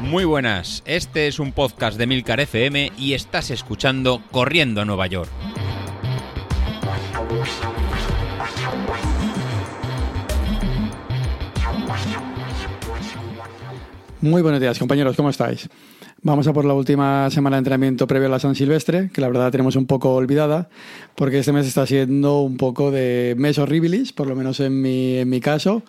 Muy buenas, este es un podcast de Milcar FM y estás escuchando Corriendo a Nueva York. Muy buenos días, compañeros, ¿cómo estáis? Vamos a por la última semana de entrenamiento previo a la San Silvestre, que la verdad tenemos un poco olvidada, porque este mes está siendo un poco de mes horribilis, por lo menos en mi, en mi caso,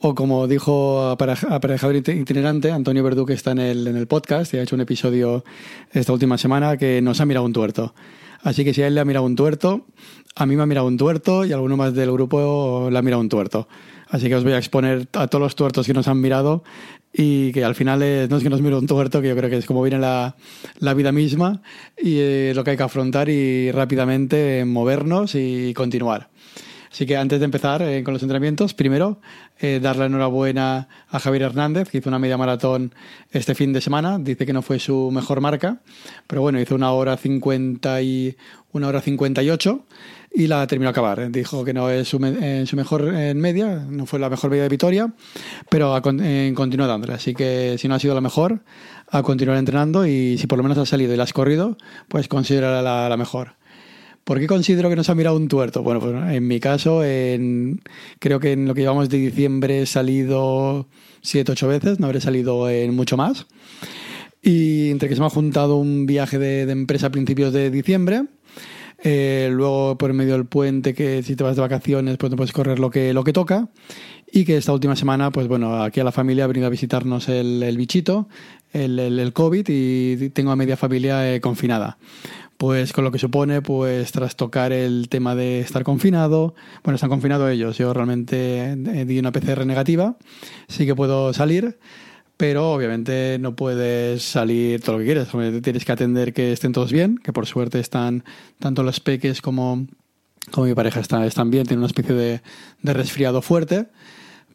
o como dijo aparejador itinerante, Antonio Verdú, que está en el, en el podcast y ha hecho un episodio esta última semana que nos ha mirado un tuerto. Así que si a él le ha mirado un tuerto, a mí me ha mirado un tuerto y a alguno más del grupo le ha mirado un tuerto. Así que os voy a exponer a todos los tuertos que nos han mirado y que al final no es que nos mire un tuerto, que yo creo que es como viene la, la vida misma y eh, lo que hay que afrontar y rápidamente movernos y continuar. Así que antes de empezar eh, con los entrenamientos, primero eh, darle enhorabuena a Javier Hernández, que hizo una media maratón este fin de semana. Dice que no fue su mejor marca, pero bueno, hizo una hora 50 y una hora 58 y la terminó a acabar. Dijo que no es su, eh, su mejor en media, no fue la mejor media de Vitoria, pero a, continuó dándole. Así que si no ha sido la mejor, a continuar entrenando y si por lo menos ha salido y la has corrido, pues considera la, la mejor. ¿Por qué considero que nos ha mirado un tuerto? Bueno, pues en mi caso, en, creo que en lo que llevamos de diciembre he salido siete, ocho veces, no habré salido en mucho más. Y entre que se me ha juntado un viaje de, empresa a principios de diciembre, eh, luego por medio del puente que si te vas de vacaciones pues no puedes correr lo que, lo que toca y que esta última semana pues bueno aquí a la familia ha venido a visitarnos el, bichito el, el, COVID y tengo a media familia eh, confinada pues con lo que supone pues trastocar el tema de estar confinado. Bueno, están confinados ellos, yo realmente eh, di una PCR negativa, sí que puedo salir, pero obviamente no puedes salir todo lo que quieres, tienes que atender que estén todos bien, que por suerte están tanto los peques como, como mi pareja están, están bien, tienen una especie de, de resfriado fuerte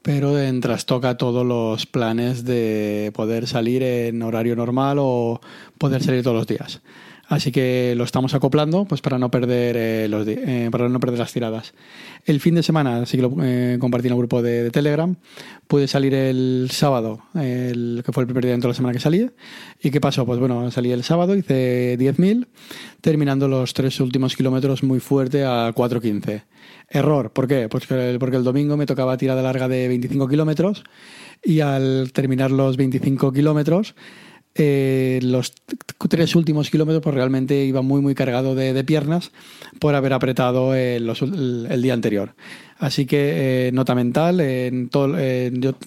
pero en trastoca todos los planes de poder salir en horario normal o poder salir todos los días. Así que lo estamos acoplando pues para no perder eh, los eh, para no perder las tiradas. El fin de semana, sí que lo eh, compartí en el grupo de, Telegram, pude salir el sábado, el, que fue el primer día dentro de la semana que salí. ¿Y qué pasó? Pues bueno, salí el sábado, hice 10.000, terminando los tres últimos kilómetros muy fuerte a 4.15. Error, ¿por qué? Pues porque el domingo me tocaba tirada larga de 25 kilómetros y al terminar los 25 kilómetros eh, los tres últimos kilómetros pues realmente iba muy muy cargado de, piernas por haber apretado eh, el, día anterior. Así que eh, nota mental, en todo,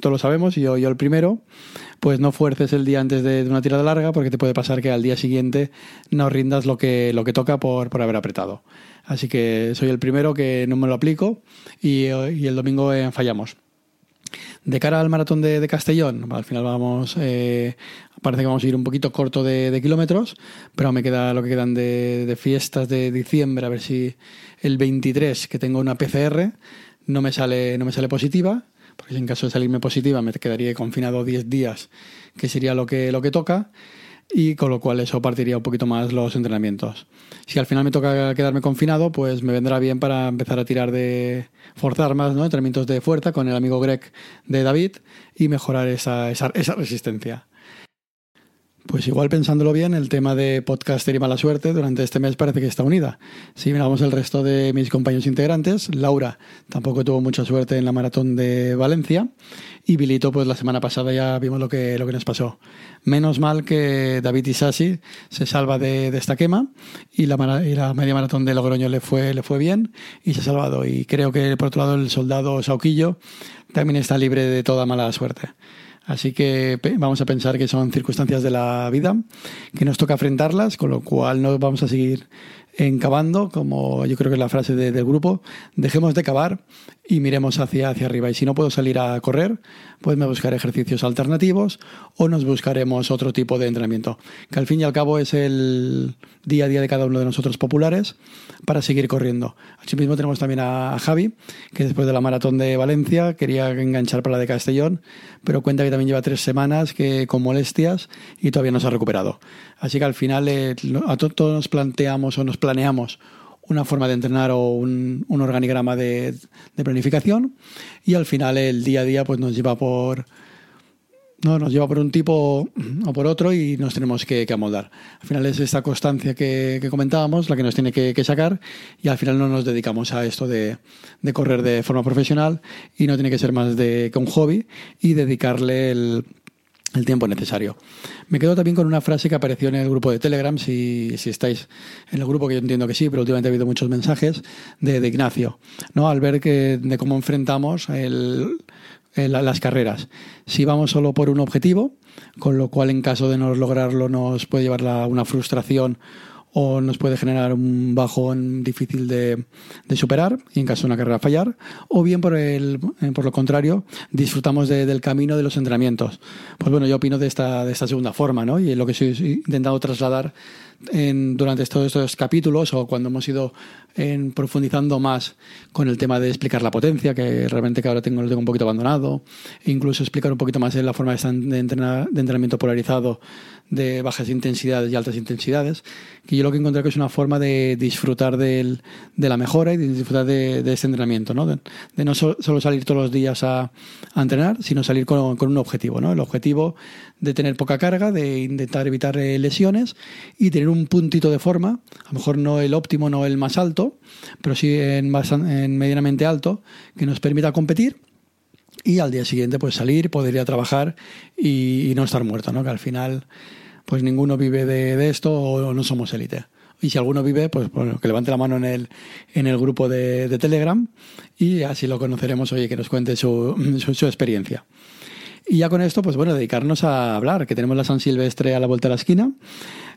todos lo sabemos, yo, yo el primero, pues no fuerces el día antes de, una tirada larga porque te puede pasar que al día siguiente no rindas lo que, lo que toca por, por haber apretado. Así que soy el primero que no me lo aplico y, y el domingo fallamos. De cara al maratón de, Castellón, al final vamos, eh, parece que vamos a ir un poquito corto de, kilómetros, pero me queda lo que quedan de, fiestas de diciembre, a ver si el 23, que tengo una PCR, no me sale, no me sale positiva, porque si en caso de salirme positiva me quedaría confinado 10 días, que sería lo que, lo que toca y con lo cual eso partiría un poquito más los entrenamientos. Si al final me toca quedarme confinado, pues me vendrá bien para empezar a tirar de forzar más, ¿no? Entrenamientos de fuerza con el amigo Greg de David y mejorar esa, esa, esa resistencia. Pues igual pensándolo bien, el tema de podcaster y mala suerte durante este mes parece que está unida. Si miramos el resto de mis compañeros integrantes, Laura tampoco tuvo mucha suerte en la maratón de Valencia y Bilito, pues la semana pasada ya vimos lo que, lo que nos pasó. Menos mal que David Isasi se salva de, esta quema y la, y la, media maratón de Logroño le fue, le fue bien y se ha salvado. Y creo que por otro lado el soldado Sauquillo también está libre de toda mala suerte. Así que vamos a pensar que son circunstancias de la vida, que nos toca enfrentarlas, con lo cual no vamos a seguir encabando, como yo creo que es la frase del grupo, dejemos de cavar y miremos hacia, hacia arriba. Y si no puedo salir a correr, pues me buscaré ejercicios alternativos o nos buscaremos otro tipo de entrenamiento, que al fin y al cabo es el día a día de cada uno de nosotros populares para seguir corriendo. mismo tenemos también a Javi, que después de la maratón de Valencia quería enganchar para la de Castellón, pero cuenta que también lleva tres semanas que con molestias y todavía no se ha recuperado. Así que al final eh, a todos nos planteamos o nos planeamos una forma de entrenar o un, un organigrama de, de, planificación y al final el día a día pues nos lleva por no nos lleva por un tipo o por otro y nos tenemos que, que amoldar. Al final es esta constancia que, que comentábamos la que nos tiene que, sacar y al final no nos dedicamos a esto de, de, correr de forma profesional y no tiene que ser más de que un hobby y dedicarle el, el tiempo necesario. Me quedo también con una frase que apareció en el grupo de Telegram, si, si, estáis en el grupo, que yo entiendo que sí, pero últimamente ha habido muchos mensajes de, Ignacio, ¿no? al ver que, de cómo enfrentamos el, las carreras. Si vamos solo por un objetivo, con lo cual en caso de no lograrlo nos puede llevar a una frustración o nos puede generar un bajón difícil de, superar y en caso de una carrera fallar, o bien por, el, por lo contrario, disfrutamos de, del camino de los entrenamientos. Pues bueno, yo opino de esta, de esta segunda forma, ¿no? Y lo que estoy intentando trasladar durante todos estos capítulos o cuando hemos ido profundizando más con el tema de explicar la potencia, que realmente que ahora tengo, lo tengo un poquito abandonado, e incluso explicar un poquito más la forma de, entrenar, de entrenamiento polarizado de bajas intensidades y altas intensidades, que yo lo que encontré que es una forma de disfrutar de la mejora y de disfrutar de, de ese entrenamiento, ¿no? De, no so, solo salir todos los días a, a entrenar, sino salir con, con, un objetivo, ¿no? El objetivo de tener poca carga, de intentar evitar eh, lesiones y tener un puntito de forma, a lo mejor no el óptimo, no el más alto, pero sí en, en medianamente alto, que nos permita competir y al día siguiente pues salir, poder ir a trabajar y, y no estar muerto, ¿no? Que al final pues ninguno vive de, de esto o no somos élite. Y si alguno vive, pues bueno, que levante la mano en el, en el grupo de, de Telegram y así lo conoceremos, oye, que nos cuente su, su, su experiencia. Y ya con esto, pues bueno, dedicarnos a hablar, que tenemos la San Silvestre a la vuelta de la esquina.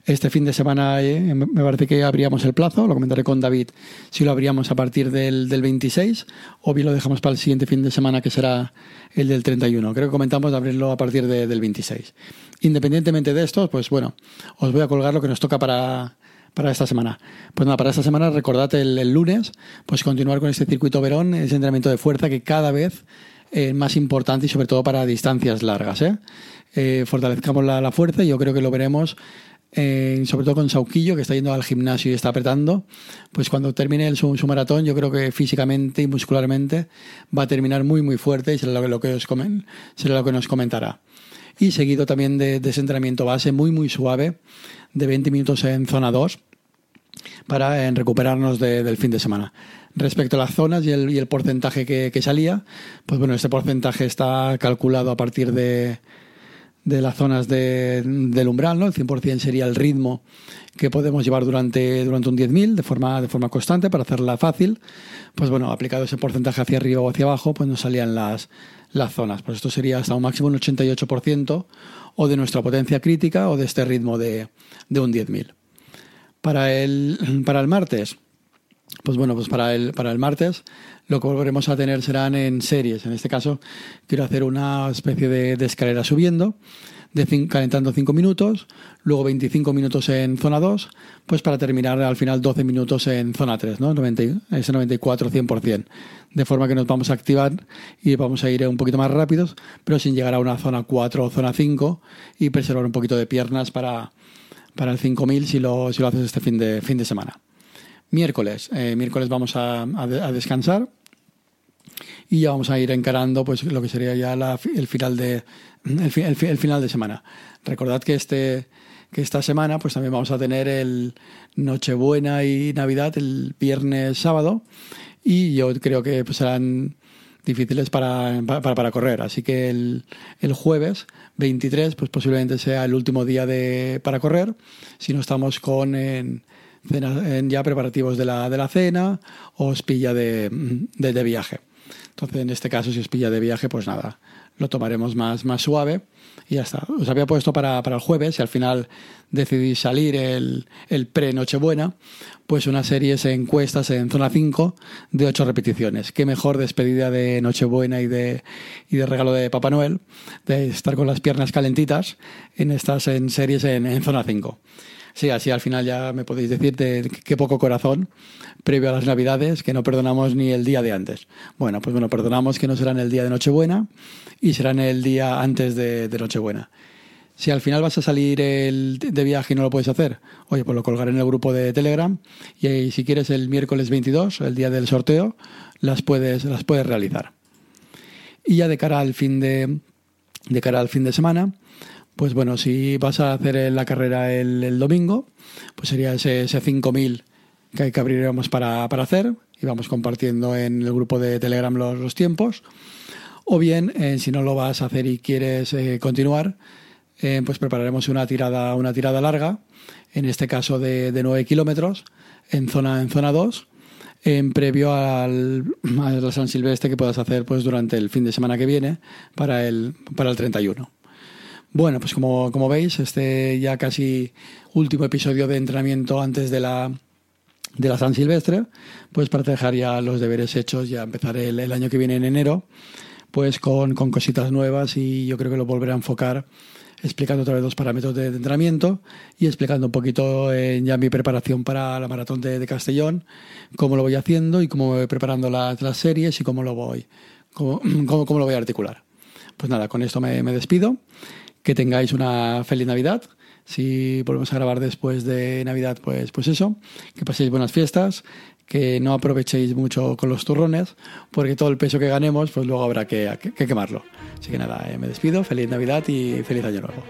Este fin de semana eh, me parece que abríamos el plazo, lo comentaré con David si lo abríamos a partir del, del 26 o bien lo dejamos para el siguiente fin de semana que será el del 31. Creo que comentamos de abrirlo a partir de, del 26. Independientemente de esto, pues bueno, os voy a colgar lo que nos toca para, para esta semana. Pues nada, para esta semana recordad el, lunes, pues continuar con este circuito Verón, ese entrenamiento de fuerza que cada vez eh, más importante y sobre todo para distancias largas. Eh, fortalezcamos la, la, fuerza y yo creo que lo veremos. Eh, sobre todo con Sauquillo, que está yendo al gimnasio y está apretando, pues cuando termine su, maratón, yo creo que físicamente y muscularmente va a terminar muy, muy fuerte y será lo, lo que, os comen, será lo que nos comentará. Y seguido también de, de ese entrenamiento base muy, muy suave, de 20 minutos en zona 2, para en recuperarnos de, del fin de semana. Respecto a las zonas y el, y el porcentaje que, que, salía, pues bueno, este porcentaje está calculado a partir de, de las zonas de, del umbral, ¿no? El 100% sería el ritmo que podemos llevar durante, durante un 10.000 de forma, de forma constante para hacerla fácil. Pues bueno, aplicado ese porcentaje hacia arriba o hacia abajo, pues nos salían las, las zonas. Pues esto sería hasta un máximo un 88% o de nuestra potencia crítica o de este ritmo de, de un 10.000. Para el, para el martes, pues bueno, pues para el, para el martes lo que volveremos a tener serán en series. En este caso quiero hacer una especie de, escalera subiendo, de calentando 5 minutos, luego 25 minutos en zona 2, pues para terminar al final 12 minutos en zona 3, ¿no? 90, ese 94-100%. De forma que nos vamos a activar y vamos a ir un poquito más rápidos, pero sin llegar a una zona 4 o zona 5 y preservar un poquito de piernas para, para el 5000 si lo, si lo haces este fin de, fin de semana. Miércoles, eh, miércoles vamos a, a, descansar y ya vamos a ir encarando pues lo que sería ya la, el final de el, el, el, final de semana. Recordad que este que esta semana pues también vamos a tener el Nochebuena y Navidad el viernes sábado y yo creo que pues serán difíciles para, para, para correr. Así que el, el, jueves 23 pues posiblemente sea el último día de, para correr si no estamos con en, en ya preparativos de la, de la cena o os pilla de, de, viaje. Entonces, en este caso, si os pilla de viaje, pues nada, lo tomaremos más, más suave y ya está. Os había puesto para, para el jueves y al final decidí salir el, el pre-Nochebuena, pues una serie de encuestas en zona 5 de 8 repeticiones. Qué mejor despedida de Nochebuena y de, y de regalo de Papá Noel, de estar con las piernas calentitas en estas en series en, en zona 5. Sí, así al final ya me podéis decir de qué poco corazón previo a las Navidades, que no perdonamos ni el día de antes. Bueno, pues bueno, perdonamos que no serán el día de Nochebuena y serán el día antes de, Nochebuena. Si al final vas a salir el, de viaje y no lo puedes hacer, oye, pues lo colgaré en el grupo de Telegram y, si quieres el miércoles 22, el día del sorteo, las puedes, las puedes realizar. Y ya de cara al fin de, de cara al fin de semana, pues bueno, si vas a hacer la carrera el, domingo, pues sería ese, ese 5000 que, que abriremos para, hacer y vamos compartiendo en el grupo de Telegram los, tiempos. O bien, eh, si no lo vas a hacer y quieres eh, continuar, eh, pues prepararemos una tirada, una tirada larga, en este caso de, de 9 kilómetros, en zona, en zona 2, en previo al, al, San Silvestre que puedas hacer pues, durante el fin de semana que viene para el, para el 31. Bueno, pues como, como veis, este ya casi último episodio de entrenamiento antes de la, de la San Silvestre, pues para dejar ya los deberes hechos, ya empezar el, año que viene en enero, pues con, con, cositas nuevas y yo creo que lo volveré a enfocar explicando otra vez los parámetros de, entrenamiento y explicando un poquito en ya mi preparación para la maratón de, Castellón, cómo lo voy haciendo y cómo voy preparando las, series y cómo lo voy, cómo, cómo, lo voy a articular. Pues nada, con esto me despido. Que tengáis una feliz Navidad. Si volvemos a grabar después de Navidad, pues, pues eso. Que paséis buenas fiestas. Que no aprovechéis mucho con los turrones, porque todo el peso que ganemos, pues luego habrá que, que, que quemarlo. Así que nada, eh, me despido. Feliz Navidad y feliz Año Nuevo.